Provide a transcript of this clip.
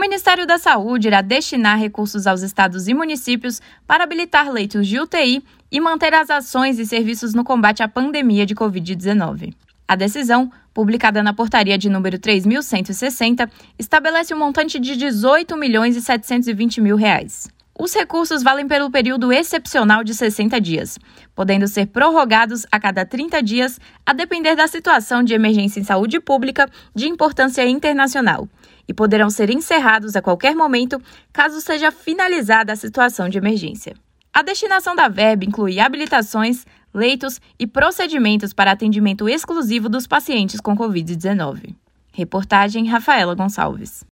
Ministério da Saúde irá destinar recursos aos estados e municípios para habilitar leitos de UTI e manter as ações e serviços no combate à pandemia de Covid-19. A decisão, publicada na portaria de número 3160, estabelece um montante de 18 milhões e 720 mil reais. Os recursos valem pelo período excepcional de 60 dias, podendo ser prorrogados a cada 30 dias, a depender da situação de emergência em saúde pública de importância internacional, e poderão ser encerrados a qualquer momento caso seja finalizada a situação de emergência. A destinação da verba inclui habilitações, leitos e procedimentos para atendimento exclusivo dos pacientes com Covid-19. Reportagem Rafaela Gonçalves.